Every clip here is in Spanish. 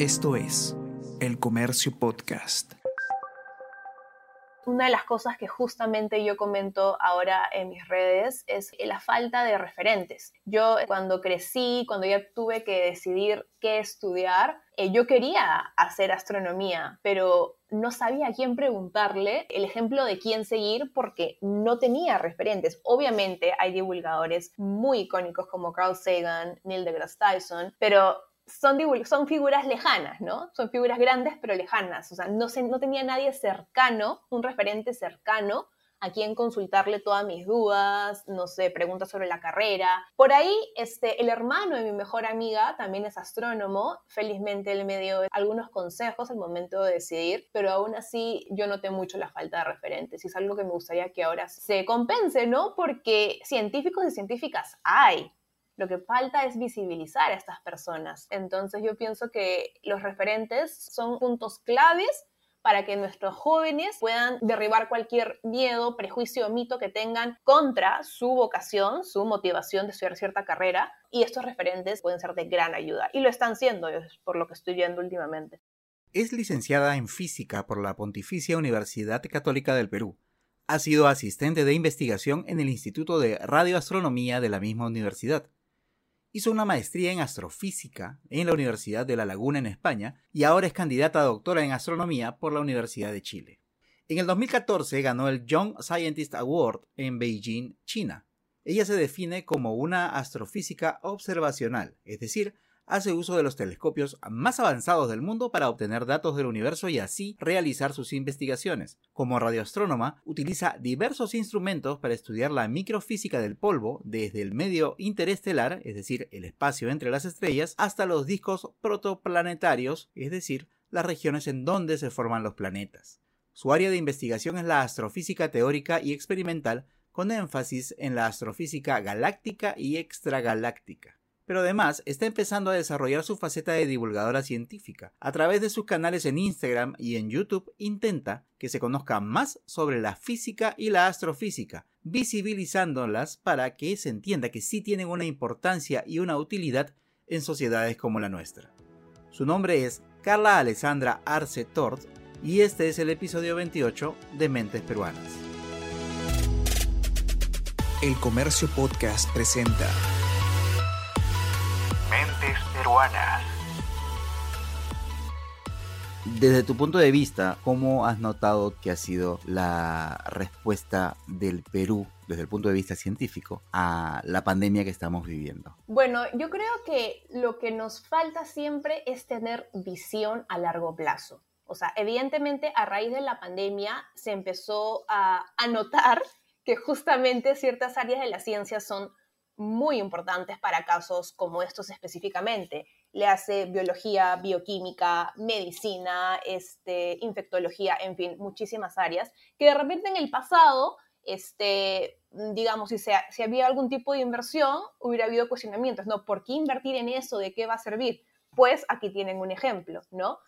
Esto es El Comercio Podcast. Una de las cosas que justamente yo comento ahora en mis redes es la falta de referentes. Yo cuando crecí, cuando ya tuve que decidir qué estudiar, eh, yo quería hacer astronomía, pero no sabía a quién preguntarle el ejemplo de quién seguir porque no tenía referentes. Obviamente hay divulgadores muy icónicos como Carl Sagan, Neil deGrasse Tyson, pero son, figuras lejanas, ¿no? Son figuras grandes pero lejanas. O sea, no, se, no tenía nadie cercano, un referente cercano a quien consultarle todas mis dudas, no sé, preguntas sobre la carrera. Por ahí, este, el hermano de mi mejor amiga también es astrónomo. Felizmente él me dio algunos consejos al momento de decidir, pero aún así yo noté mucho la falta de referentes y es algo que me gustaría que ahora se compense, ¿no? Porque científicos y científicas hay, lo que falta es visibilizar a estas personas. Entonces yo pienso que los referentes son puntos claves para que nuestros jóvenes puedan derribar cualquier miedo, prejuicio o mito que tengan contra su vocación, su motivación de estudiar cierta carrera. Y estos referentes pueden ser de gran ayuda. Y lo están siendo, por lo que estoy viendo últimamente. Es licenciada en física por la Pontificia Universidad Católica del Perú. Ha sido asistente de investigación en el Instituto de Radioastronomía de la misma universidad Hizo una maestría en astrofísica en la Universidad de La Laguna en España y ahora es candidata a doctora en astronomía por la Universidad de Chile. En el 2014 ganó el Young Scientist Award en Beijing, China. Ella se define como una astrofísica observacional, es decir, hace uso de los telescopios más avanzados del mundo para obtener datos del universo y así realizar sus investigaciones. Como radioastrónoma, utiliza diversos instrumentos para estudiar la microfísica del polvo, desde el medio interestelar, es decir, el espacio entre las estrellas, hasta los discos protoplanetarios, es decir, las regiones en donde se forman los planetas. Su área de investigación es la astrofísica teórica y experimental, con énfasis en la astrofísica galáctica y extragaláctica pero además está empezando a desarrollar su faceta de divulgadora científica. A través de sus canales en Instagram y en YouTube intenta que se conozca más sobre la física y la astrofísica, visibilizándolas para que se entienda que sí tienen una importancia y una utilidad en sociedades como la nuestra. Su nombre es Carla Alessandra Arce Tort y este es el episodio 28 de Mentes Peruanas. El Comercio Podcast presenta peruanas. Desde tu punto de vista, ¿cómo has notado que ha sido la respuesta del Perú desde el punto de vista científico a la pandemia que estamos viviendo? Bueno, yo creo que lo que nos falta siempre es tener visión a largo plazo. O sea, evidentemente a raíz de la pandemia se empezó a, a notar que justamente ciertas áreas de la ciencia son muy importantes para casos como estos específicamente. Le hace biología, bioquímica, medicina, este, infectología, en fin, muchísimas áreas que de repente en el pasado, este, digamos, si, se, si había algún tipo de inversión, hubiera habido cuestionamientos, ¿no? ¿Por qué invertir en eso? ¿De qué va a servir? Pues aquí tienen un ejemplo, ¿no?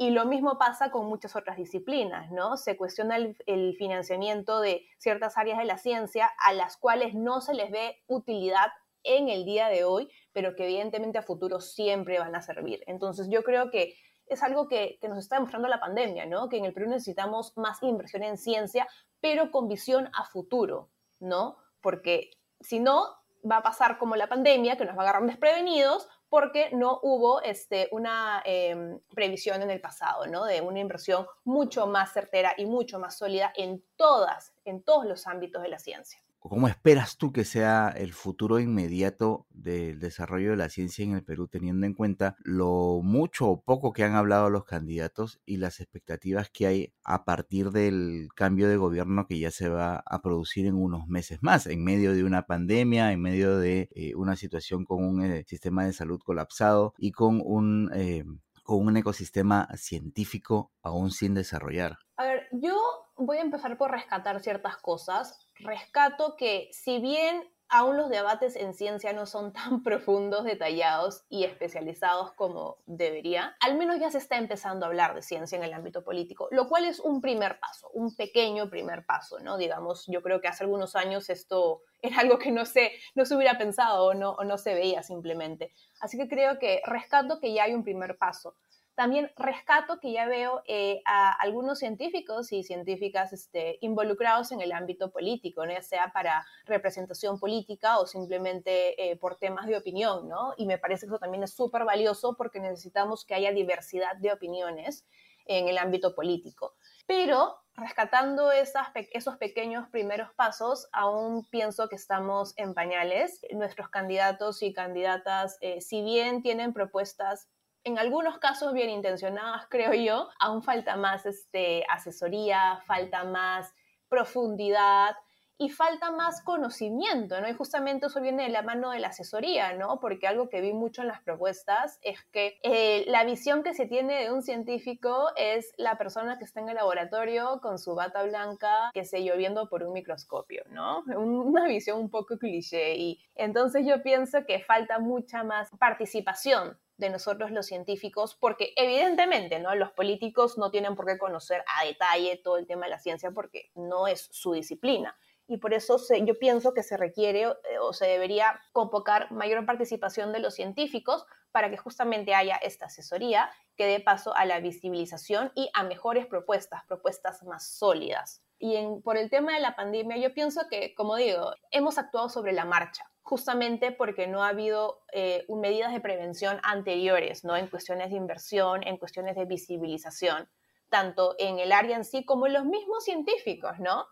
Y lo mismo pasa con muchas otras disciplinas, ¿no? Se cuestiona el, financiamiento de ciertas áreas de la ciencia a las cuales no se les ve utilidad en el día de hoy, pero que evidentemente a futuro siempre van a servir. Entonces yo creo que es algo que, que, nos está demostrando la pandemia, ¿no? Que en el Perú necesitamos más inversión en ciencia, pero con visión a futuro, ¿no? Porque si no, va a pasar como la pandemia, que nos va a agarrar desprevenidos, porque no hubo este, una em, previsión en el pasado, ¿no? De una inversión mucho más certera y mucho más sólida en todas, en todos los ámbitos de la ciencia. ¿Cómo esperas tú que sea el futuro inmediato del desarrollo de la ciencia en el Perú, teniendo en cuenta lo mucho o poco que han hablado los candidatos y las expectativas que hay a partir del cambio de gobierno que ya se va a producir en unos meses más, en medio de una pandemia, en medio de eh, una situación con un eh, sistema de salud colapsado y con un, eh, con un ecosistema científico aún sin desarrollar? A ver, yo voy a empezar por rescatar ciertas cosas. Rescato que si bien aún los debates en ciencia no son tan profundos, detallados y especializados como debería, al menos ya se está empezando a hablar de ciencia en el ámbito político, lo cual es un primer paso, un pequeño primer paso, ¿no? Digamos, yo creo que hace algunos años esto era algo que no se, no se hubiera pensado o no, o no se veía simplemente. Así que creo que rescato que ya hay un primer paso. También rescato que ya veo eh, a algunos científicos y científicas este, involucrados en el ámbito político, ya sea para representación política o simplemente eh, por temas de opinión, ¿no? Y me parece que eso también es súper valioso porque necesitamos que haya diversidad de opiniones en el ámbito político. Pero rescatando esas, esos pequeños primeros pasos, aún pienso que estamos en pañales. Nuestros candidatos y candidatas, eh, si bien tienen propuestas en algunos casos bien intencionadas, creo yo, aún falta más este, asesoría, falta más profundidad y falta más conocimiento, ¿no? Y justamente eso viene de la mano de la asesoría, ¿no? Porque algo que vi mucho en las propuestas es que eh, la visión que se tiene de un científico es la persona que está en el laboratorio con su bata blanca, que se lloviendo por un microscopio, ¿no? Una visión un poco cliché. Y entonces yo pienso que falta mucha más participación de nosotros los científicos, porque evidentemente, ¿no? Los políticos no tienen por qué conocer a detalle todo el tema de la ciencia porque no es su disciplina y por eso yo pienso que se requiere eh, o se debería convocar mayor participación de los científicos para que justamente haya esta asesoría que dé paso a la visibilización y a mejores propuestas, propuestas más sólidas. Y en, por el tema de la pandemia, yo pienso que, como digo, hemos actuado sobre la marcha, justamente porque no ha habido eh, medidas de prevención anteriores, ¿no? En cuestiones de inversión, en cuestiones de visibilización, tanto en el área en sí como en los mismos científicos, ¿no?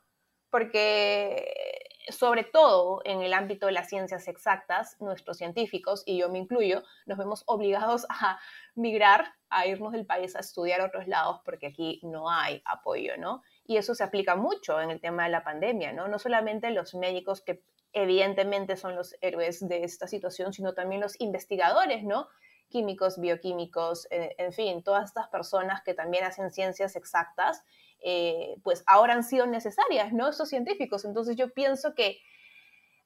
porque sobre todo en el ámbito de las ciencias exactas, nuestros científicos, y yo me incluyo, nos vemos obligados a migrar, a irnos del país a estudiar a otros lados porque aquí no hay apoyo, ¿no? Y eso se aplica mucho en el tema de la pandemia, ¿no? No solamente los médicos que evidentemente son los héroes de esta situación, sino también los investigadores, ¿no? Químicos, bioquímicos, eh, en fin, todas estas personas que también hacen ciencias exactas eh, pues ahora han sido necesarias, ¿no? Estos científicos. Entonces yo pienso que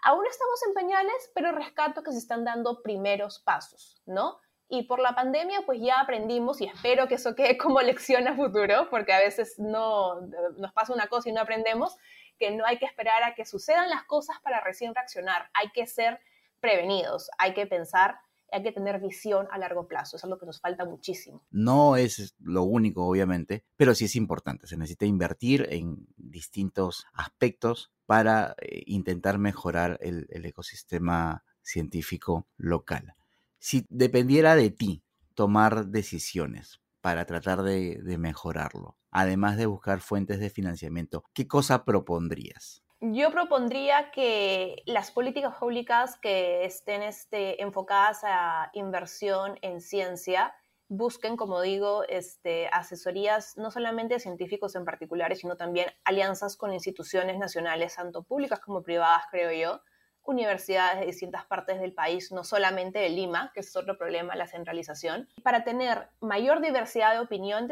aún estamos en pañales, pero rescato que se están dando primeros pasos, ¿no? Y por la pandemia, pues ya aprendimos y espero que eso quede como lección a futuro, porque a veces no nos pasa una cosa y no aprendemos, que no hay que esperar a que sucedan las cosas para recién reaccionar, hay que ser prevenidos, hay que pensar hay que tener visión a largo plazo, es algo que nos falta muchísimo. No es lo único, obviamente, pero sí es importante, se necesita invertir en distintos aspectos para eh, intentar mejorar el, ecosistema científico local. Si dependiera de ti tomar decisiones para tratar de mejorarlo, además de buscar fuentes de financiamiento, ¿qué cosa propondrías? Yo propondría que las políticas públicas que estén este, enfocadas a inversión en ciencia busquen, como digo, este, asesorías no solamente de científicos en particulares, sino también alianzas con instituciones nacionales, tanto públicas como privadas, creo yo, universidades de distintas partes del país, no solamente de Lima, que es otro problema, la centralización, para tener mayor diversidad de, opiniones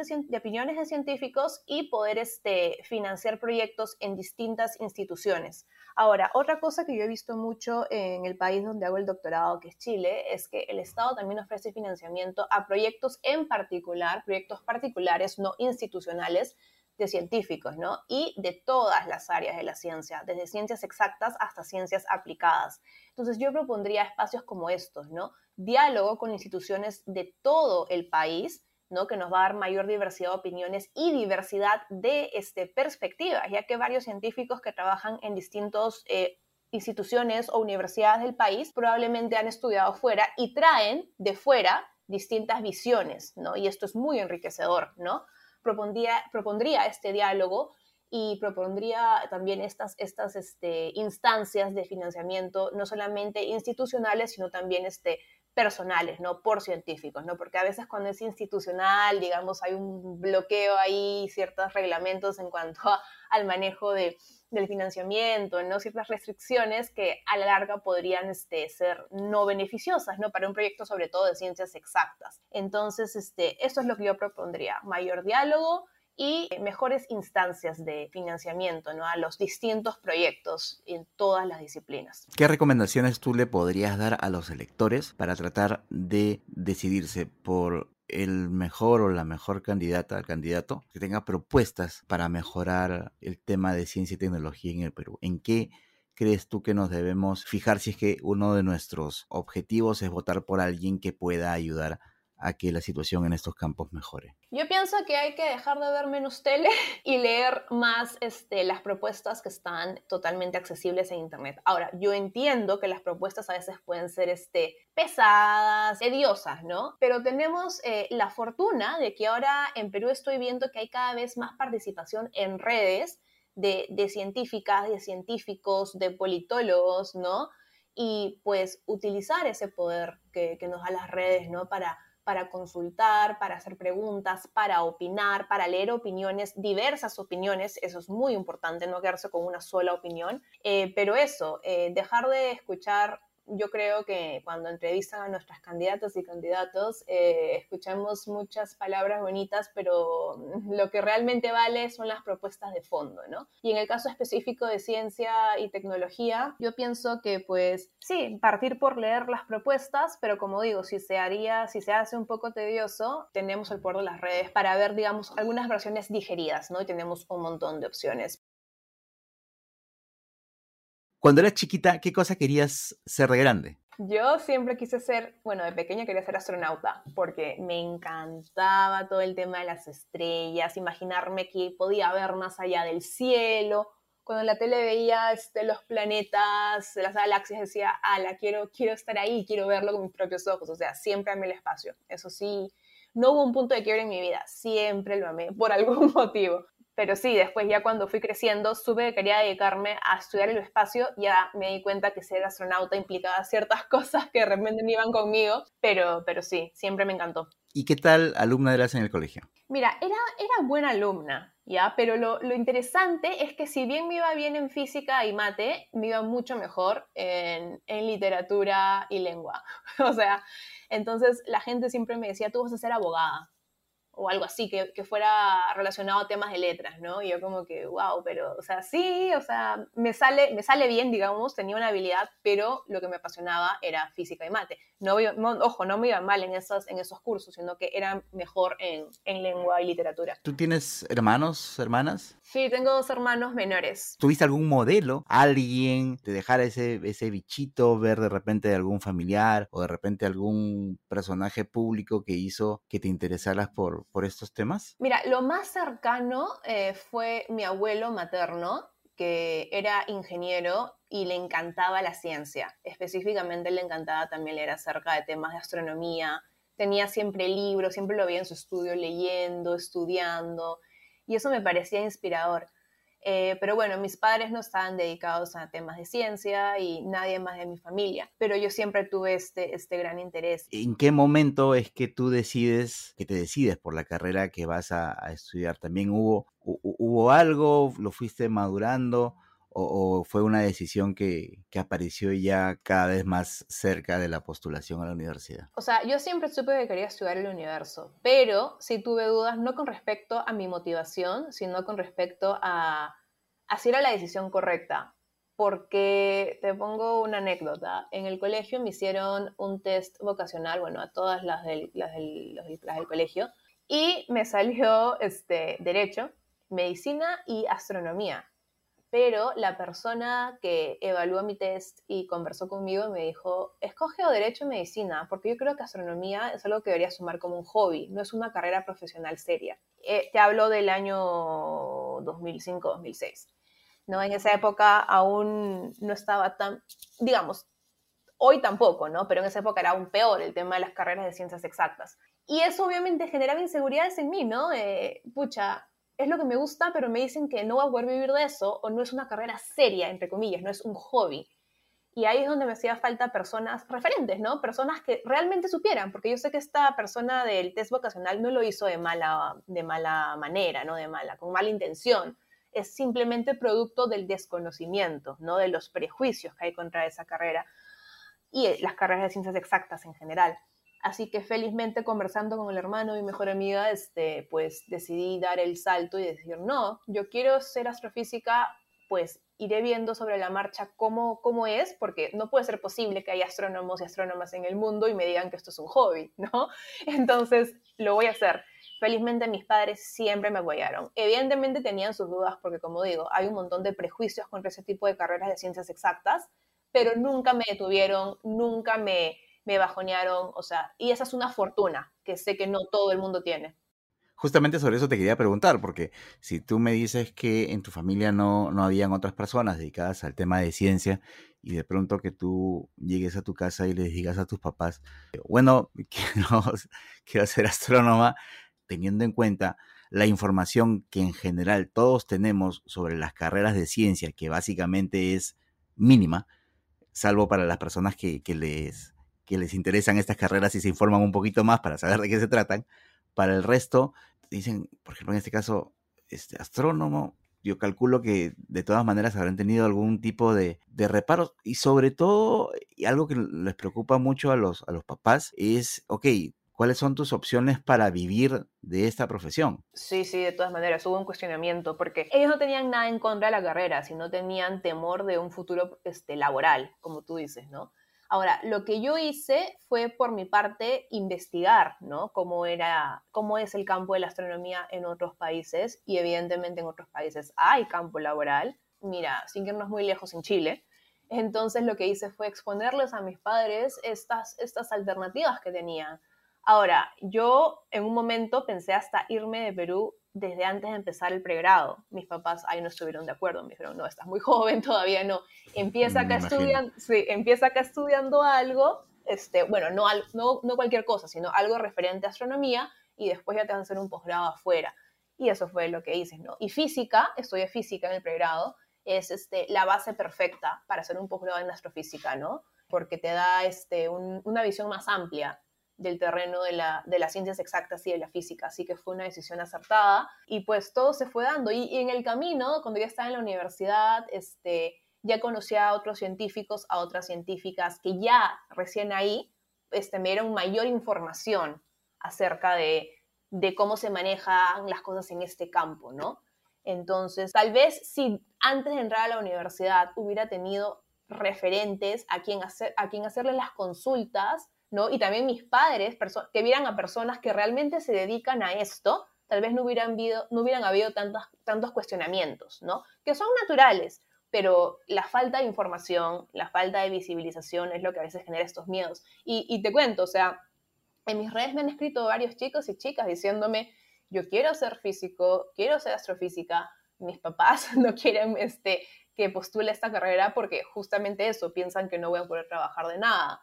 de, científicos y poder este, financiar proyectos en distintas instituciones. Ahora, otra cosa que yo he visto mucho en el país donde hago el doctorado, que es Chile, es que el Estado también ofrece financiamiento a proyectos en particular, proyectos particulares, no institucionales, de científicos, ¿no? Y de todas las áreas de la ciencia, desde ciencias exactas hasta ciencias aplicadas. Entonces yo propondría espacios como estos, ¿no? Diálogo con instituciones de todo el país, ¿no? Que nos va a dar mayor diversidad de opiniones y diversidad de este, perspectivas, ya que varios científicos que trabajan en distintos... Eh, instituciones o universidades del país probablemente han estudiado fuera y traen de fuera distintas visiones, ¿no? Y esto es muy enriquecedor, ¿no? Propondría, propondría este diálogo y propondría también estas, estas este, instancias de financiamiento, no solamente institucionales, sino también este, personales, ¿no? Por científicos, ¿no? Porque a veces cuando es institucional, digamos, hay un bloqueo ahí, ciertos reglamentos en cuanto al manejo de, del financiamiento, ¿no? Ciertas restricciones que a la larga podrían este, ser no beneficiosas, ¿no? Para un proyecto sobre todo de ciencias exactas. Entonces, este, eso es lo que yo propondría, mayor diálogo y mejores instancias de financiamiento ¿no? a los distintos proyectos en todas las disciplinas. ¿Qué recomendaciones tú le podrías dar a los electores para tratar de decidirse por el mejor o la mejor candidata, al candidato, que tenga propuestas para mejorar el tema de ciencia y tecnología en el Perú. ¿En qué crees tú que nos debemos fijar si es que uno de nuestros objetivos es votar por alguien que pueda ayudar a que la situación en estos campos mejore? Yo pienso que hay que dejar de ver menos tele y leer más este, las propuestas que están totalmente accesibles en Internet. Ahora, yo entiendo que las propuestas a veces pueden ser este, pesadas, tediosas, ¿no? Pero tenemos eh, la fortuna de que ahora en Perú estoy viendo que hay cada vez más participación en redes de, de científicas, de científicos, de politólogos, ¿no? Y pues utilizar ese poder que, que nos da las redes, ¿no? Para para consultar, para hacer preguntas, para opinar, para leer opiniones, diversas opiniones, eso es muy importante, no quedarse con una sola opinión, eh, pero eso, eh, dejar de escuchar yo creo que cuando entrevistan a nuestras candidatas y candidatos, eh, escuchamos muchas palabras bonitas, pero lo que realmente vale son las propuestas de fondo, ¿no? Y en el caso específico de ciencia y tecnología, yo pienso que, pues, sí, partir por leer las propuestas, pero como digo, si se haría, si se hace un poco tedioso, tenemos el poder de las redes para ver, digamos, algunas versiones digeridas, ¿no? Y tenemos un montón de opciones. Cuando eras chiquita, ¿qué cosa querías ser de grande? Yo siempre quise ser, bueno, de pequeña quería ser astronauta, porque me encantaba todo el tema de las estrellas, imaginarme que podía ver más allá del cielo. Cuando en la tele veía este, los planetas, las galaxias, decía, ala, quiero, quiero estar ahí, quiero verlo con mis propios ojos. O sea, siempre amé el espacio. Eso sí, no hubo un punto de quiebre en mi vida, siempre lo amé por algún motivo. Pero sí, después ya cuando fui creciendo, supe que quería dedicarme a estudiar el espacio, ya me di cuenta que ser astronauta implicaba ciertas cosas que de repente no iban conmigo, pero, pero sí, siempre me encantó. ¿Y qué tal alumna eras en el colegio? Mira, era, era buena alumna, ¿ya? Pero lo, lo, interesante es que si bien me iba bien en física y mate, me iba mucho mejor en, en literatura y lengua. o sea, entonces la gente siempre me decía, tú vas a ser abogada o algo así, que, que, fuera relacionado a temas de letras, ¿no? Y yo como que, wow, pero, o sea, sí, o sea, me sale, me sale bien, digamos, tenía una habilidad, pero lo que me apasionaba era física y mate. No, ojo, no me iba mal en esos, en esos cursos, sino que era mejor en, en lengua y literatura. ¿Tú tienes hermanos, hermanas? Sí, tengo dos hermanos menores. ¿Tuviste algún modelo? ¿Alguien te dejara ese, ese bichito, ver de repente algún familiar o de repente algún personaje público que hizo que te interesaras por, por estos temas? Mira, lo más cercano eh, fue mi abuelo materno, que era ingeniero y le encantaba la ciencia. Específicamente le encantaba también leer acerca de temas de astronomía. Tenía siempre libros, siempre lo veía en su estudio leyendo, estudiando y eso me parecía inspirador. Eh, pero bueno, mis padres no estaban dedicados a temas de ciencia y nadie más de mi familia, pero yo siempre tuve este, este gran interés. ¿En qué momento es que tú decides, que te decides por la carrera que vas a, a estudiar? ¿También hubo, hubo algo? ¿Lo fuiste madurando? O, fue una decisión que, que, apareció ya cada vez más cerca de la postulación a la universidad? O sea, yo siempre supe que quería estudiar el universo, pero sí tuve dudas no con respecto a mi motivación, sino con respecto a, a si era la decisión correcta. Porque te pongo una anécdota. En el colegio me hicieron un test vocacional, bueno, a todas las del, las del, las del colegio, y me salió este, derecho, medicina y astronomía pero la persona que evaluó mi test y conversó conmigo me dijo, escoge o derecho o medicina, porque yo creo que astronomía es algo que deberías sumar como un hobby, no es una carrera profesional seria. Eh, te hablo del año 2005-2006. ¿no? En esa época aún no estaba tan, digamos, hoy tampoco, ¿no? Pero en esa época era aún peor el tema de las carreras de ciencias exactas. Y eso obviamente generaba inseguridades en mí, ¿no? Eh, pucha, es lo que me gusta, pero me dicen que no voy a poder vivir de eso o no es una carrera seria, entre comillas, no es un hobby. Y ahí es donde me hacía falta personas referentes, ¿no? Personas que realmente supieran, porque yo sé que esta persona del test vocacional no lo hizo de mala, de mala manera, ¿no? De mala, con mala intención. Es simplemente producto del desconocimiento, ¿no? De los prejuicios que hay contra esa carrera y las carreras de ciencias exactas en general. Así que felizmente conversando con el hermano, mi mejor amiga, este, pues decidí dar el salto y decir, no, yo quiero ser astrofísica, pues iré viendo sobre la marcha cómo, cómo es, porque no puede ser posible que haya astrónomos y astrónomas en el mundo y me digan que esto es un hobby, ¿no? Entonces, lo voy a hacer. Felizmente mis padres siempre me apoyaron. Evidentemente tenían sus dudas porque, como digo, hay un montón de prejuicios contra ese tipo de carreras de ciencias exactas, pero nunca me detuvieron, nunca me, me bajonearon, o sea, y esa es una fortuna que sé que no todo el mundo tiene. Justamente sobre eso te quería preguntar, porque si tú me dices que en tu familia no, no habían otras personas dedicadas al tema de ciencia y de pronto que tú llegues a tu casa y les digas a tus papás, bueno, quiero, ser astrónoma, teniendo en cuenta la información que en general todos tenemos sobre las carreras de ciencia, que básicamente es mínima, salvo para las personas que les, que les interesan estas carreras y se informan un poquito más para saber de qué se tratan. Para el resto, dicen, por ejemplo, en este caso, este astrónomo, yo calculo que de todas maneras habrán tenido algún tipo de, reparos y sobre todo, algo que les preocupa mucho a los, a los papás es, ok, ¿cuáles son tus opciones para vivir de esta profesión? Sí, sí, de todas maneras, hubo un cuestionamiento porque ellos no tenían nada en contra de la carrera, sino tenían temor de un futuro este, laboral, como tú dices, ¿no? Ahora, lo que yo hice fue por mi parte investigar, ¿no? Cómo era, cómo es el campo de la astronomía en otros países y evidentemente en otros países hay campo laboral. Mira, sin irnos muy lejos en Chile. Entonces lo que hice fue exponerles a mis padres estas, estas alternativas que tenían. Ahora, yo en un momento pensé hasta irme de Perú desde antes de empezar el pregrado. Mis papás ahí no estuvieron de acuerdo, me dijeron, no, estás muy joven, todavía no. Empieza acá, estudiando, sí, empieza acá estudiando algo, este, bueno, no, no, no cualquier cosa, sino algo referente a astronomía y después ya te van a hacer un posgrado afuera. Y eso fue lo que hice, ¿no? Y física, estudié física en el pregrado, es este, la base perfecta para hacer un posgrado en astrofísica, ¿no? Porque te da este, una visión más amplia del terreno de, la, de, las ciencias exactas y de la física, así que fue una decisión acertada y pues todo se fue dando. Y, en el camino, cuando ya estaba en la universidad, este, ya conocía a otros científicos, a otras científicas que ya recién ahí este, me dieron mayor información acerca de, de cómo se manejan las cosas en este campo, ¿no? Entonces, tal vez si antes de entrar a la universidad hubiera tenido referentes a quien, hacer, a quien hacerle las consultas, ¿no? Y también mis padres, que vieran a personas que realmente se dedican a esto, tal vez no hubieran habido, no hubieran habido tantos, tantos cuestionamientos, ¿no? Que son naturales, pero la falta de información, la falta de visibilización es lo que a veces genera estos miedos. Y, te cuento, o sea, en mis redes me han escrito varios chicos y chicas diciéndome, yo quiero ser físico, quiero ser astrofísica, mis papás no quieren este, que postule esta carrera porque justamente eso, piensan que no voy a poder trabajar de nada.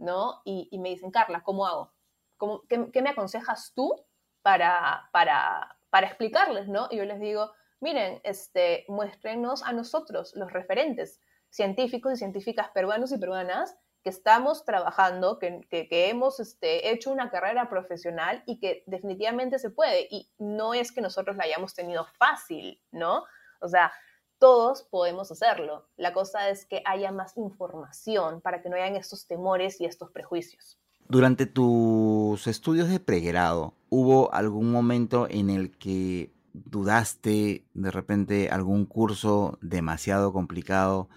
¿No? Y, me dicen, Carla, ¿cómo hago? ¿Cómo, qué, me aconsejas tú para, para, para explicarles, ¿no? Y yo les digo, miren, este, muéstrenos a nosotros, los referentes científicos y científicas peruanos y peruanas, que estamos trabajando, que, que, hemos este, hecho una carrera profesional y que definitivamente se puede. Y no es que nosotros la hayamos tenido fácil, ¿no? O sea, todos podemos hacerlo. La cosa es que haya más información para que no hayan estos temores y estos prejuicios. Durante tus estudios de pregrado, ¿hubo algún momento en el que dudaste de repente algún curso demasiado complicado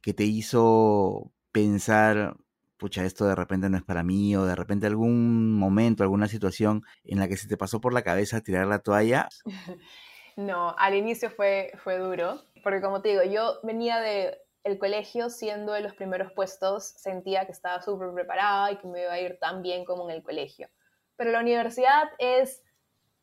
que te hizo pensar, pucha, esto de repente no es para mí, o de repente algún momento, alguna situación en la que se te pasó por la cabeza tirar la toalla? No, al inicio fue, fue duro, porque como te digo, yo venía de el colegio siendo de los primeros puestos, sentía que estaba súper preparada y que me iba a ir tan bien como en el colegio. Pero la universidad es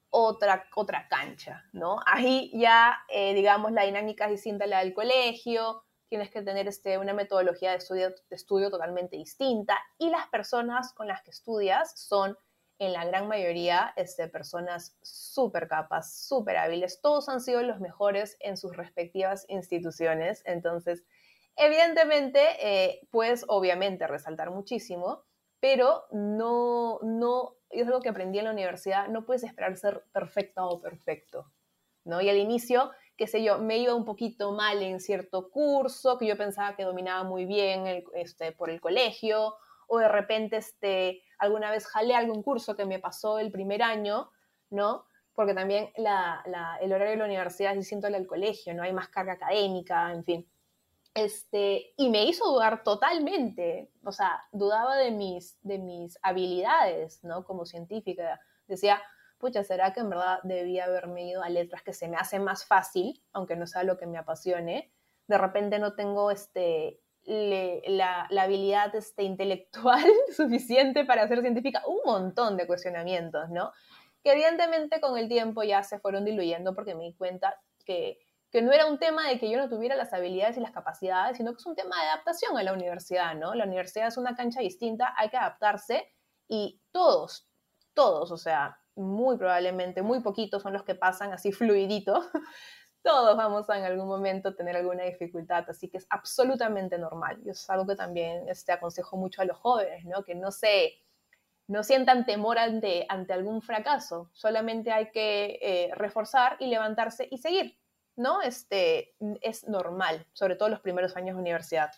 otra, otra cancha, ¿no? Ahí ya, eh, digamos, la dinámica es distinta a la del colegio, tienes que tener este, una metodología de estudio, de estudio totalmente distinta y las personas con las que estudias son en la gran mayoría este, personas súper capas, súper hábiles. Todos han sido los mejores en sus respectivas instituciones. Entonces, evidentemente, eh, puedes obviamente resaltar muchísimo, pero no, no, es algo que aprendí en la universidad, no puedes esperar ser perfecta o perfecto. ¿no? Y al inicio, qué sé yo, me iba un poquito mal en cierto curso que yo pensaba que dominaba muy bien este, por el colegio, o de repente este, alguna vez jalé algún curso que me pasó el primer año, ¿no? Porque también el horario de la universidad es distinto al del colegio, ¿no? Hay más carga académica, en fin. Este, y me hizo dudar totalmente, o sea, dudaba de mis, de mis habilidades, ¿no? Como científica. Decía, pucha, ¿será que en verdad debía haberme ido a letras que se me hace más fácil, aunque no sea lo que me apasione? De repente no tengo este, la, habilidad este, intelectual suficiente para ser científica, un montón de cuestionamientos, ¿no? Que evidentemente con el tiempo ya se fueron diluyendo porque me di cuenta que, que no era un tema de que yo no tuviera las habilidades y las capacidades, sino que es un tema de adaptación a la universidad, ¿no? La universidad es una cancha distinta, hay que adaptarse y todos, todos, o sea, muy probablemente, muy poquitos son los que pasan así fluidito todos vamos a en algún momento tener alguna dificultad, así que es absolutamente normal. Y es algo que también este, aconsejo mucho a los jóvenes, ¿no? Que no se, no sientan temor ante, ante algún fracaso, solamente hay que eh, reforzar y levantarse y seguir, ¿no? Este, es normal, sobre todo los primeros años de universidad.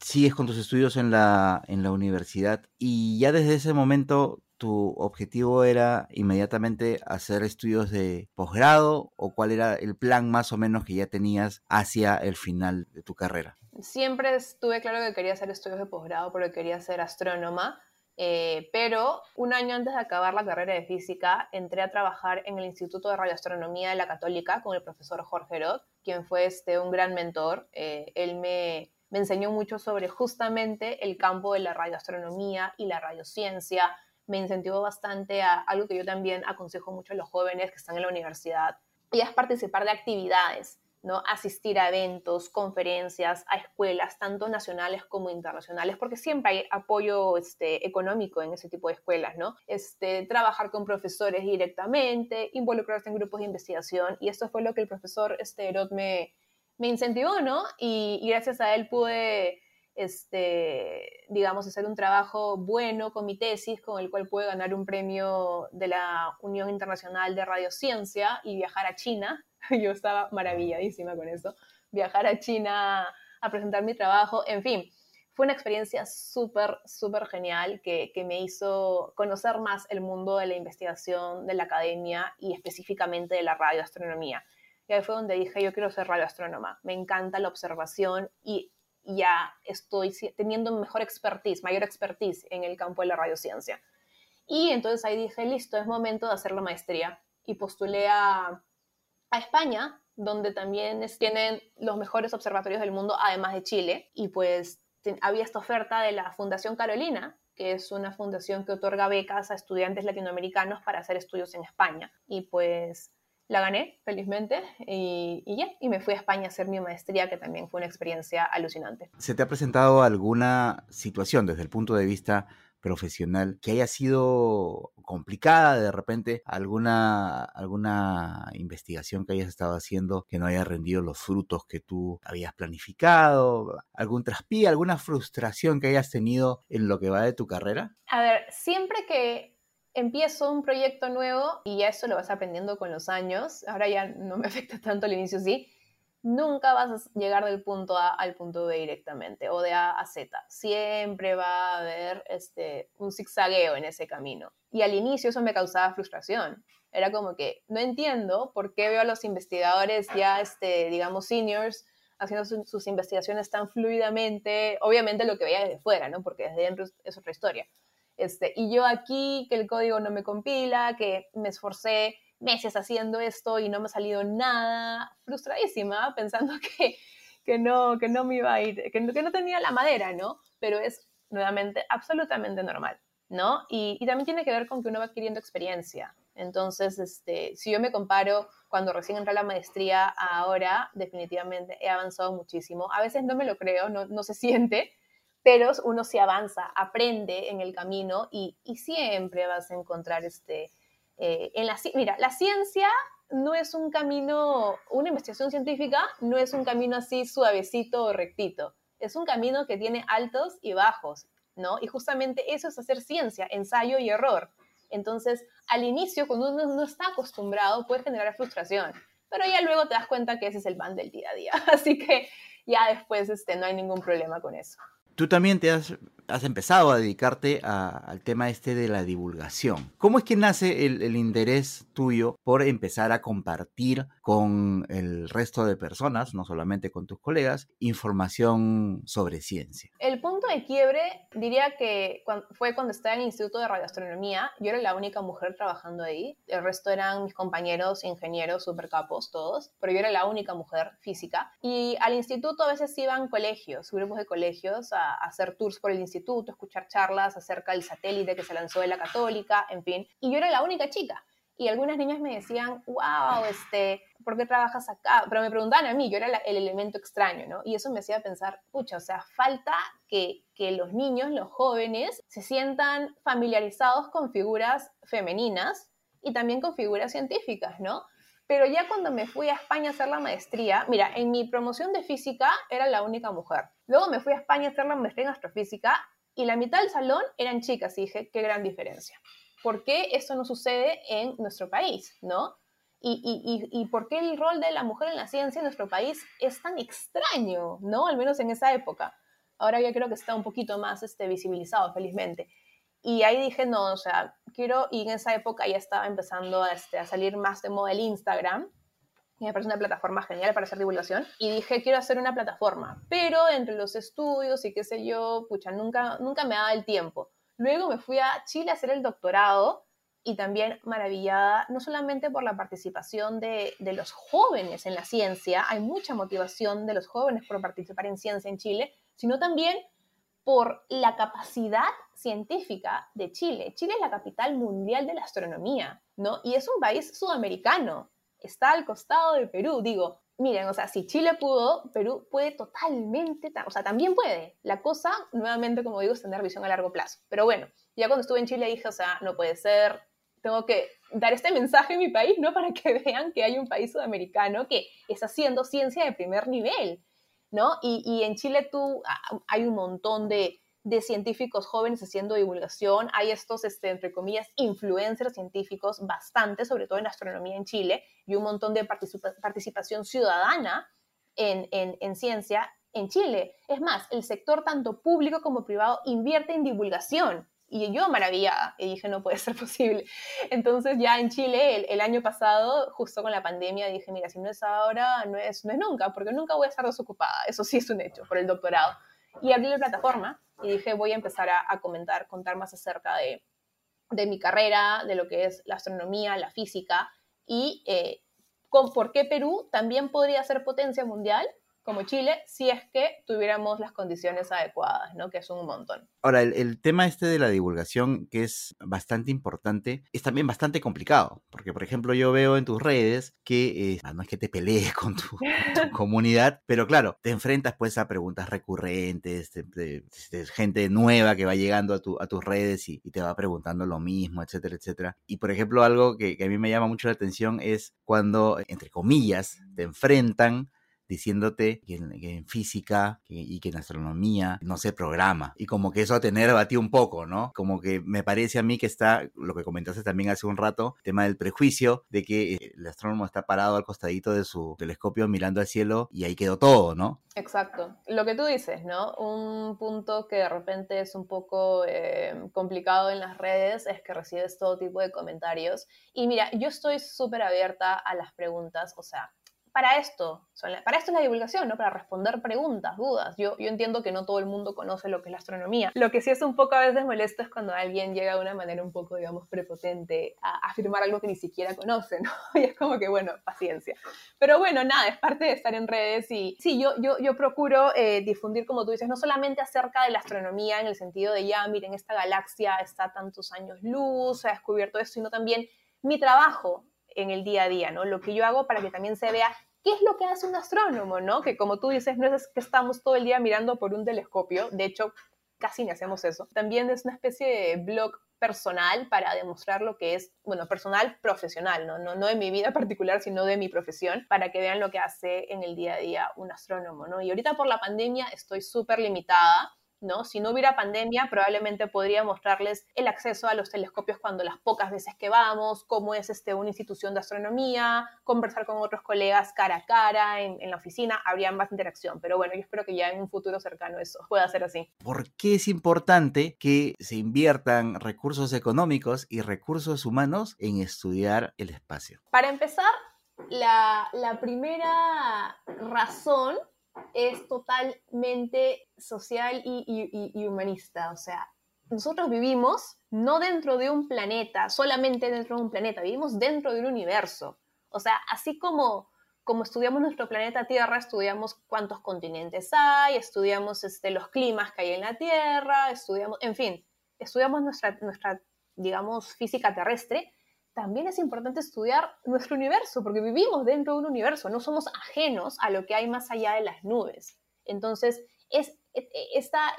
Sigues con tus estudios en la, en la universidad y ya desde ese momento tu objetivo era inmediatamente hacer estudios de posgrado o cuál era el plan más o menos que ya tenías hacia el final de tu carrera? Siempre estuve claro que quería hacer estudios de posgrado porque quería ser astrónoma, eh, pero un año antes de acabar la carrera de física entré a trabajar en el Instituto de Radioastronomía de la Católica con el profesor Jorge Herod, quien fue este, un gran mentor. Eh, él me, me enseñó mucho sobre justamente el campo de la radioastronomía y la radiociencia, me incentivó bastante a algo que yo también aconsejo mucho a los jóvenes que están en la universidad, y es participar de actividades, ¿no? Asistir a eventos, conferencias, a escuelas, tanto nacionales como internacionales, porque siempre hay apoyo este, económico en ese tipo de escuelas, ¿no? Este, trabajar con profesores directamente, involucrarse en grupos de investigación, y esto fue lo que el profesor este, me, me incentivó, ¿no? y gracias a él pude este, digamos, hacer un trabajo bueno con mi tesis, con el cual pude ganar un premio de la Unión Internacional de Radiociencia y viajar a China. Yo estaba maravilladísima con eso. Viajar a China a presentar mi trabajo, en fin. Fue una experiencia súper, súper genial que, que me hizo conocer más el mundo de la investigación, de la academia y específicamente de la radioastronomía. Y ahí fue donde dije, yo quiero ser radioastrónoma. Me encanta la observación y ya estoy teniendo mejor expertise, mayor expertise en el campo de la radiociencia. Y entonces ahí dije, listo, es momento de hacer la maestría. Y postulé a, a España, donde también tienen los mejores observatorios del mundo, además de Chile. Y pues había esta oferta de la Fundación Carolina, que es una fundación que otorga becas a estudiantes latinoamericanos para hacer estudios en España. Y pues la gané, felizmente, y, ya, y me fui a España a hacer mi maestría, que también fue una experiencia alucinante. ¿Se te ha presentado alguna situación desde el punto de vista profesional que haya sido complicada de repente alguna alguna investigación que hayas estado haciendo que no haya rendido los frutos que tú habías planificado algún traspié alguna frustración que hayas tenido en lo que va de tu carrera a ver siempre que empiezo un proyecto nuevo y ya eso lo vas aprendiendo con los años, ahora ya no me afecta tanto al inicio, sí, nunca vas a llegar del punto A al punto B directamente o de A a Z. Siempre va a haber este, un zigzagueo en ese camino. Y al inicio eso me causaba frustración. Era como que no entiendo por qué veo a los investigadores ya, este, digamos, seniors, haciendo sus investigaciones tan fluidamente. Obviamente lo que veía desde fuera, ¿no? Porque desde dentro es otra historia. Este, y yo aquí, que el código no me compila, que me esforcé meses haciendo esto y no me ha salido nada, frustradísima, pensando que, que, no, que no me iba a ir, que, que no tenía la madera, ¿no? Pero es nuevamente absolutamente normal, ¿no? Y, y, también tiene que ver con que uno va adquiriendo experiencia. Entonces, este, si yo me comparo cuando recién entré a la maestría ahora, definitivamente he avanzado muchísimo. A veces no me lo creo, no, no se siente, pero uno se avanza, aprende en el camino y, siempre vas a encontrar este... Eh, en la, mira, la ciencia no es un camino, una investigación científica no es un camino así suavecito o rectito, es un camino que tiene altos y bajos, ¿no? Y justamente eso es hacer ciencia, ensayo y error. Entonces, al inicio, cuando uno no está acostumbrado, puede generar frustración, pero ya luego te das cuenta que ese es el pan del día a día, así que ya después este, no hay ningún problema con eso. Tú también te has has empezado a dedicarte al tema este de la divulgación. ¿Cómo es que nace el, el interés tuyo por empezar a compartir con el resto de personas, no solamente con tus colegas, información sobre ciencia? El punto de quiebre diría que fue cuando estaba en el Instituto de Radioastronomía. Yo era la única mujer trabajando ahí. El resto eran mis compañeros ingenieros super capos, todos, pero yo era la única mujer física. Y al instituto a veces iban colegios, grupos de colegios, a, a hacer tours por el instituto, escuchar charlas acerca del satélite que se lanzó de la católica, en fin. Y yo era la única chica y algunas niñas me decían, wow, este, ¿por qué trabajas acá? Pero me preguntaban a mí, yo era el elemento extraño, ¿no? Y eso me hacía pensar, pucha, o sea, falta que, que los niños, los jóvenes, se sientan familiarizados con figuras femeninas y también con figuras científicas, ¿no? Pero ya cuando me fui a España a hacer la maestría, mira, en mi promoción de física era la única mujer. Luego me fui a España a hacer la maestría en astrofísica y la mitad del salón eran chicas y dije, qué gran diferencia. ¿Por qué eso no sucede en nuestro país? ¿no? Y, por qué el rol de la mujer en la ciencia en nuestro país es tan extraño, ¿no? Al menos en esa época. Ahora ya creo que está un poquito más este, visibilizado, felizmente. Y ahí dije, no, o sea, quiero, y en esa época ya estaba empezando a, este, a salir más de moda el Instagram, y me parece una plataforma genial para hacer divulgación, y dije, quiero hacer una plataforma, pero entre los estudios y qué sé yo, pucha, nunca, nunca me daba el tiempo. Luego me fui a Chile a hacer el doctorado y también maravillada, no solamente por la participación de, los jóvenes en la ciencia, hay mucha motivación de los jóvenes por participar en ciencia en Chile, sino también por la capacidad científica de Chile. Chile es la capital mundial de la astronomía, ¿no? Y es un país sudamericano, está al costado de Perú, digo, miren, o sea, si Chile pudo, Perú puede totalmente, o sea, también puede. La cosa, nuevamente, como digo, es tener visión a largo plazo. Pero bueno, ya cuando estuve en Chile dije, o sea, no puede ser, tengo que dar este mensaje en mi país, ¿no? Para que vean que hay un país sudamericano que está haciendo ciencia de primer nivel, ¿no? Y, y en Chile tú, hay un montón de de científicos jóvenes haciendo divulgación. Hay estos, este, entre comillas, influencers científicos, bastante, sobre todo en astronomía en Chile, y un montón de participación ciudadana en, en, ciencia en Chile. Es más, el sector tanto público como privado invierte en divulgación. Y yo maravillada, y dije, no puede ser posible. Entonces ya en Chile, el, año pasado, justo con la pandemia, dije, mira, si no es ahora, no es, no es nunca, porque nunca voy a estar desocupada. Eso sí es un hecho, por el doctorado. Y abrí la plataforma y dije, voy a empezar a, comentar, contar más acerca de, de, mi carrera, de lo que es la astronomía, la física y eh, con por qué Perú también podría ser potencia mundial como Chile si es que tuviéramos las condiciones adecuadas, ¿no? Que es un montón. Ahora, el, tema este de la divulgación, que es bastante importante, es también bastante complicado, porque por ejemplo yo veo en tus redes que eh, no es que te pelees con tu, comunidad, pero claro, te enfrentas pues a preguntas recurrentes, gente nueva que va llegando a, tu, a tus redes y, te va preguntando lo mismo, etcétera, etcétera. Y por ejemplo, algo que, que a mí me llama mucho la atención es cuando, entre comillas, te enfrentan diciéndote que en, física y que en astronomía no se programa. Y como que eso a tener a ti un poco, ¿no? Como que me parece a mí que está, lo que comentaste también hace un rato, tema del prejuicio de que eh, el astrónomo está parado al costadito de su telescopio mirando al cielo y ahí quedó todo, ¿no? Exacto. Lo que tú dices, ¿no? Un punto que de repente es un poco eh, complicado en las redes es que recibes todo tipo de comentarios. Y mira, yo estoy súper abierta a las preguntas, o sea, para esto, es la divulgación, ¿no? Para responder preguntas, dudas. Yo, entiendo que no todo el mundo conoce lo que es la astronomía. Lo que sí es un poco a veces molesto es cuando alguien llega de una manera un poco, digamos, prepotente a afirmar algo que ni siquiera conoce, ¿no? Y es como que, bueno, paciencia. Pero bueno, nada, es parte de estar en redes y sí, yo procuro eh, difundir, como tú dices, no solamente acerca de la astronomía en el sentido de ya, miren, esta galaxia está tantos años luz, se ha descubierto esto, sino también mi trabajo en el día a día, ¿no? Lo que yo hago para que también se vea qué es lo que hace un astrónomo, ¿no? Que como tú dices, no es que estamos todo el día mirando por un telescopio, de hecho, casi ni hacemos eso. También es una especie de blog personal para demostrar lo que es, bueno, personal profesional, ¿no? No, no de mi vida particular, sino de mi profesión, para que vean lo que hace en el día a día un astrónomo, ¿no? Y ahorita por la pandemia estoy súper limitada ¿no? Si no hubiera pandemia, probablemente podría mostrarles el acceso a los telescopios cuando las pocas veces que vamos, cómo es este, una institución de astronomía, conversar con otros colegas cara a cara en, en la oficina, habría más interacción. Pero bueno, yo espero que ya en un futuro cercano eso pueda ser así. ¿Por qué es importante que se inviertan recursos económicos y recursos humanos en estudiar el espacio? Para empezar, la, la primera razón es totalmente social y, humanista. O sea, nosotros vivimos no dentro de un planeta, solamente dentro de un planeta, vivimos dentro de un universo. O sea, así como, como estudiamos nuestro planeta Tierra, estudiamos cuántos continentes hay, estudiamos este, los climas que hay en la Tierra, estudiamos, en fin, estudiamos nuestra, nuestra, digamos, física terrestre, también es importante estudiar nuestro universo, porque vivimos dentro de un universo, no somos ajenos a lo que hay más allá de las nubes. Entonces, es e, e, esta,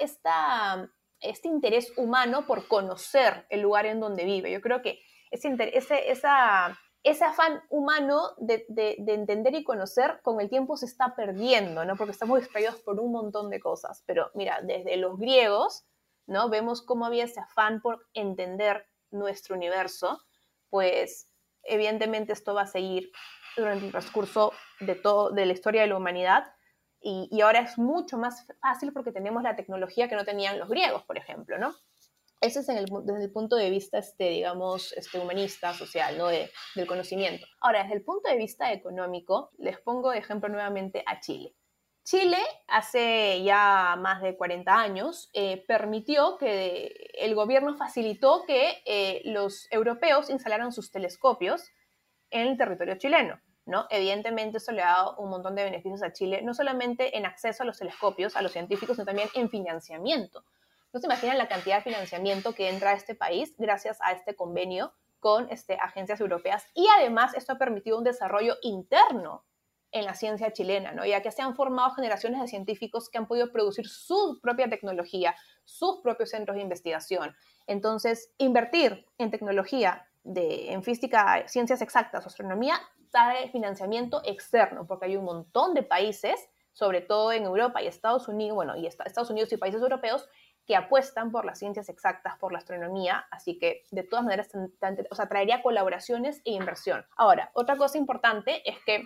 este interés humano por conocer el lugar en donde vive. Yo creo que ese, ese, esa, ese afán humano de, de, de, entender y conocer con el tiempo se está perdiendo, ¿no? Porque estamos distraídos por un montón de cosas. Pero mira, desde los griegos, ¿no? Vemos cómo había ese afán por entender nuestro universo pues evidentemente esto va a seguir durante el transcurso de, todo, de la historia de la humanidad y, ahora es mucho más fácil porque tenemos la tecnología que no tenían los griegos, por ejemplo, ¿no? Ese es desde el punto de vista, este, digamos, este, humanista, social, ¿no? del conocimiento. Ahora, desde el punto de vista económico, les pongo de ejemplo nuevamente a Chile. Chile, hace ya más de 40 años, eh, permitió que el gobierno facilitó que eh, los europeos instalaran sus telescopios en el territorio chileno. ¿no? Evidentemente eso le ha dado un montón de beneficios a Chile, no solamente en acceso a los telescopios, a los científicos, sino también en financiamiento. No se imaginan la cantidad de financiamiento que entra a este país gracias a este convenio con este, agencias europeas y además esto ha permitido un desarrollo interno en la ciencia chilena, ¿no? ya que se han formado generaciones de científicos que han podido producir su propia tecnología, sus propios centros de investigación. Entonces, invertir en tecnología, de, en física, ciencias exactas, astronomía, trae financiamiento externo, porque hay un montón de países, sobre todo en Europa y Estados Unidos, bueno, y Estados Unidos y países europeos, que apuestan por las ciencias exactas, por la astronomía, así que de todas maneras, o sea, traería colaboraciones e inversión. Ahora, otra cosa importante es que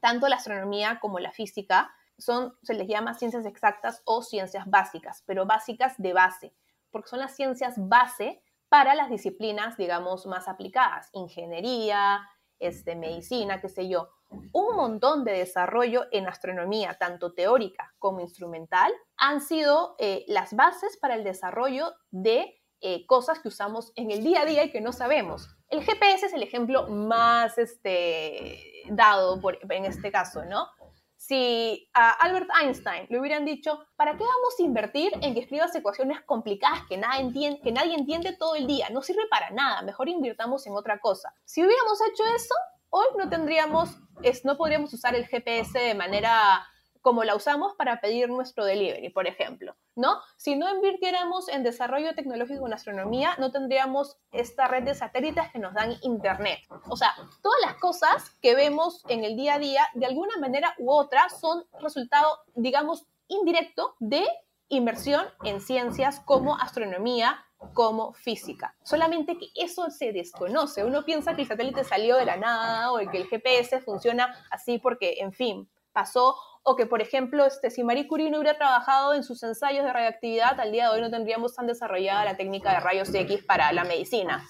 tanto la astronomía como la física son, se les llama ciencias exactas o ciencias básicas, pero básicas de base, porque son las ciencias base para las disciplinas, digamos, más aplicadas, ingeniería, este, medicina, qué sé yo. Un montón de desarrollo en astronomía, tanto teórica como instrumental, han sido eh, las bases para el desarrollo de eh, cosas que usamos en el día a día y que no sabemos. El GPS es el ejemplo más este, dado por, en este caso, ¿no? Si a Albert Einstein le hubieran dicho, ¿para qué vamos a invertir en que escribas ecuaciones complicadas que, nada entiende, que nadie entiende todo el día? No sirve para nada, mejor invirtamos en otra cosa. Si hubiéramos hecho eso, hoy no tendríamos, es, no podríamos usar el GPS de manera como la usamos para pedir nuestro delivery, por ejemplo, ¿no? Si no invirtiéramos en desarrollo tecnológico en astronomía, no tendríamos esta red de satélites que nos dan internet. O sea, todas las cosas que vemos en el día a día, de alguna manera u otra, son resultado, digamos, indirecto de inversión en ciencias como astronomía, como física. Solamente que eso se desconoce. Uno piensa que el satélite salió de la nada o que el GPS funciona así porque, en fin, pasó o que, por ejemplo, este, si Marie Curie no hubiera trabajado en sus ensayos de radioactividad, al día de hoy no tendríamos tan desarrollada la técnica de rayos X para la medicina.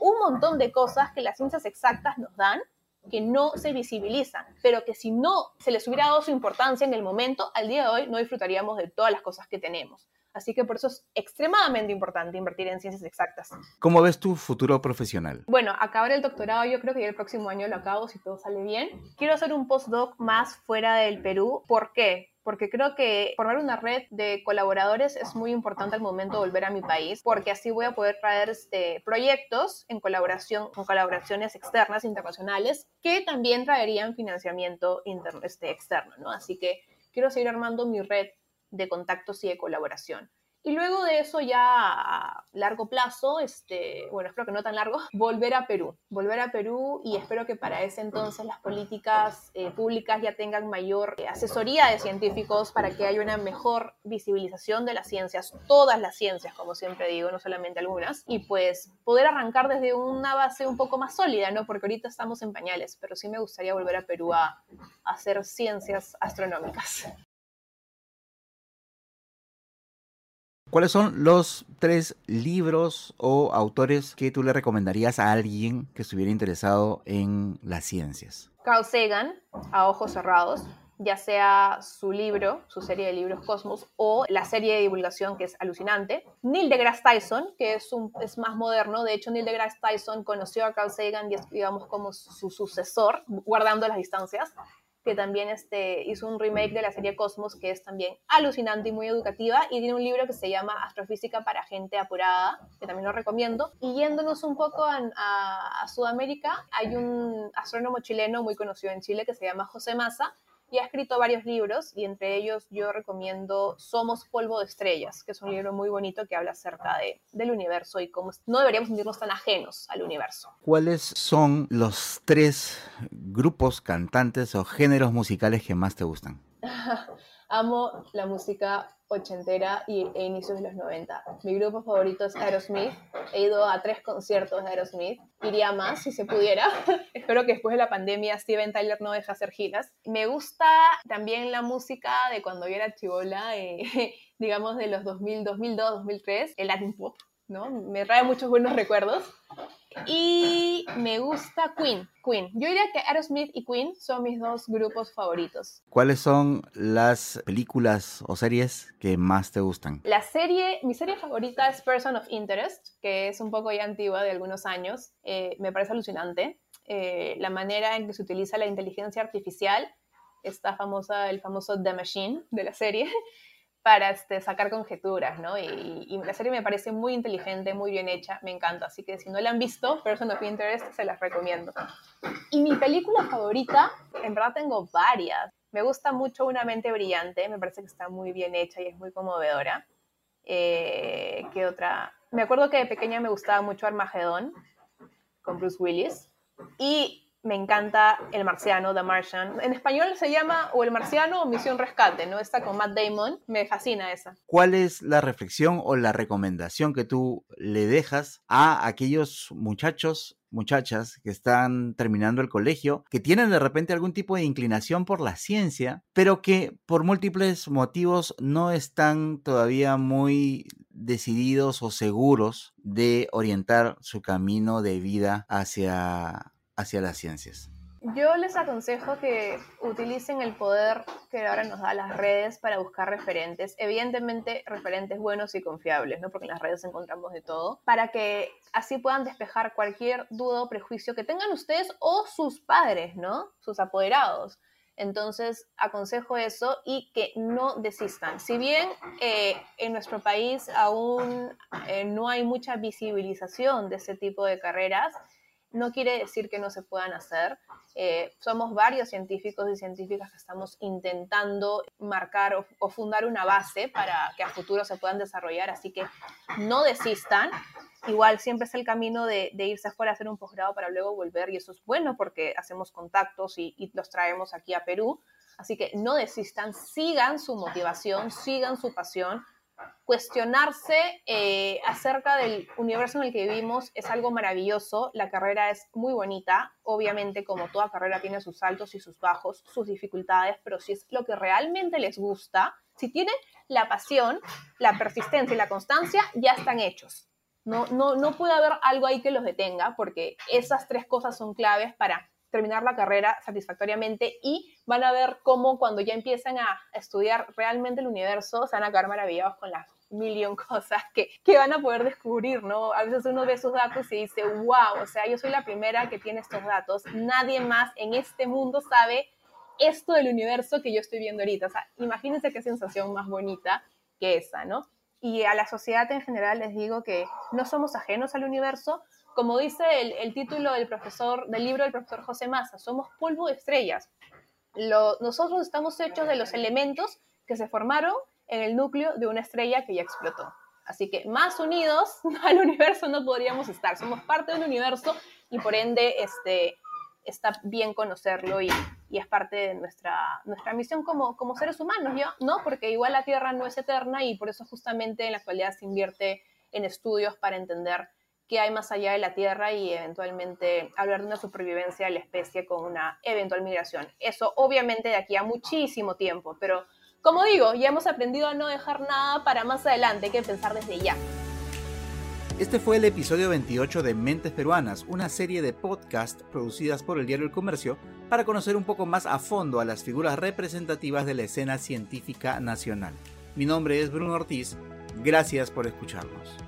Un montón de cosas que las ciencias exactas nos dan que no se visibilizan, pero que si no se les hubiera dado su importancia en el momento, al día de hoy no disfrutaríamos de todas las cosas que tenemos. Así que por eso es extremadamente importante invertir en ciencias exactas. ¿Cómo ves tu futuro profesional? Bueno, acabar el doctorado yo creo que ya el próximo año lo acabo si todo sale bien. Quiero hacer un postdoc más fuera del Perú. ¿Por qué? porque creo que formar una red de colaboradores es muy importante al momento de volver a mi país, porque así voy a poder traer este, proyectos en colaboración con colaboraciones externas, internacionales, que también traerían financiamiento este, externo, ¿no? Así que quiero seguir armando mi red de contactos y de colaboración. Y luego de eso ya a largo plazo, este, bueno, espero que no tan largo, volver a Perú. Volver a Perú y espero que para ese entonces las políticas eh, públicas ya tengan mayor eh, asesoría de científicos para que haya una mejor visibilización de las ciencias, todas las ciencias, como siempre digo, no solamente algunas, y pues poder arrancar desde una base un poco más sólida, ¿no? Porque ahorita estamos en pañales, pero sí me gustaría volver a Perú a hacer ciencias astronómicas. ¿Cuáles son los tres libros o autores que tú le recomendarías a alguien que estuviera interesado en las ciencias? Carl Sagan, A Ojos Cerrados, ya sea su libro, su serie de libros Cosmos, o la serie de divulgación que es alucinante. Neil deGrasse Tyson, que es, un, es más moderno, de hecho Neil deGrasse Tyson conoció a Carl Sagan y es, digamos, como su sucesor, guardando las distancias que también este, hizo un remake de la serie Cosmos, que es también alucinante y muy educativa, y tiene un libro que se llama Astrofísica para gente apurada, que también lo recomiendo. Y yéndonos un poco a, a Sudamérica, hay un astrónomo chileno muy conocido en Chile que se llama José Massa, y ha escrito varios libros y entre ellos yo recomiendo Somos polvo de estrellas, que es un libro muy bonito que habla acerca de, del universo y cómo no deberíamos sentirnos tan ajenos al universo. ¿Cuáles son los tres grupos, cantantes o géneros musicales que más te gustan? Amo la música ochentera y, e inicios de los 90. Mi grupo favorito es Aerosmith. He ido a tres conciertos de Aerosmith. Iría más si se pudiera. Espero que después de la pandemia Steven Tyler no deje hacer giras. Me gusta también la música de cuando yo era chivola, eh, digamos de los 2000, 2002, 2003, el Latin Pop. ¿No? Me trae muchos buenos recuerdos. Y me gusta Queen, Queen. Yo diría que Aerosmith y Queen son mis dos grupos favoritos. ¿Cuáles son las películas o series que más te gustan? La serie, mi serie favorita es Person of Interest, que es un poco ya antigua, de algunos años. Eh, me parece alucinante. Eh, la manera en que se utiliza la inteligencia artificial, esta famosa, el famoso The Machine de la serie, para este, sacar conjeturas, ¿no? Y, la serie me parece muy inteligente, muy bien hecha, me encanta. Así que si no la han visto, Person of Interest, se las recomiendo. Y mi película favorita, en verdad tengo varias. Me gusta mucho Una mente brillante, me parece que está muy bien hecha y es muy conmovedora. Eh, ¿Qué otra? Me acuerdo que de pequeña me gustaba mucho Armagedón, con Bruce Willis. Y me encanta El Marciano, The Martian. En español se llama o El Marciano o Misión Rescate, ¿no? Está con Matt Damon. Me fascina esa. ¿Cuál es la reflexión o la recomendación que tú le dejas a aquellos muchachos muchachas que están terminando el colegio, que tienen de repente algún tipo de inclinación por la ciencia, pero que por múltiples motivos no están todavía muy decididos o seguros de orientar su camino de vida hacia hacia las ciencias? Yo les aconsejo que utilicen el poder que ahora nos da las redes para buscar referentes, evidentemente referentes buenos y confiables, ¿no? porque en las redes encontramos de todo, para que así puedan despejar cualquier duda o prejuicio que tengan ustedes o sus padres, ¿no? sus apoderados. Entonces, aconsejo eso y que no desistan. Si bien eh, en nuestro país aún eh, no hay mucha visibilización de ese tipo de carreras, no quiere decir que no se puedan hacer. Eh, somos varios científicos y científicas que estamos intentando marcar o, fundar una base para que a futuro se puedan desarrollar, así que no desistan. Igual siempre es el camino de, irse afuera a hacer un posgrado para luego volver y eso es bueno porque hacemos contactos y, y los traemos aquí a Perú. Así que no desistan, sigan su motivación, sigan su pasión, cuestionarse eh, acerca del universo en el que vivimos es algo maravilloso. La carrera es muy bonita. Obviamente, como toda carrera, tiene sus altos y sus bajos, sus dificultades, pero si es lo que realmente les gusta, si tienen la pasión, la persistencia y la constancia, ya están hechos. No, no, no puede haber algo ahí que los detenga, porque esas tres cosas son claves para terminar la carrera satisfactoriamente y van a ver cómo cuando ya empiezan a estudiar realmente el universo se van a quedar maravillados con las millón cosas que, que van a poder descubrir, ¿no? A veces uno ve sus datos y dice, wow, o sea, yo soy la primera que tiene estos datos, nadie más en este mundo sabe esto del universo que yo estoy viendo ahorita. O sea, imagínense qué sensación más bonita que esa, ¿no? Y a la sociedad en general les digo que no somos ajenos al universo, como dice el, título del profesor, del libro del profesor José Massa, somos polvo de estrellas. nosotros estamos hechos de los elementos que se formaron en el núcleo de una estrella que ya explotó. Así que más unidos al universo no podríamos estar. Somos parte del universo y por ende este, está bien conocerlo y, es parte de nuestra, nuestra misión como, como seres humanos, ¿no? Porque igual la Tierra no es eterna y por eso justamente en la actualidad se invierte en estudios para entender qué hay más allá de la Tierra y eventualmente hablar de una supervivencia de la especie con una eventual migración. Eso obviamente de aquí a muchísimo tiempo, pero como digo, ya hemos aprendido a no dejar nada para más adelante, hay que pensar desde ya. Este fue el episodio 28 de Mentes Peruanas, una serie de podcasts producidas por el diario El Comercio para conocer un poco más a fondo a las figuras representativas de la escena científica nacional. Mi nombre es Bruno Ortiz, gracias por escucharnos.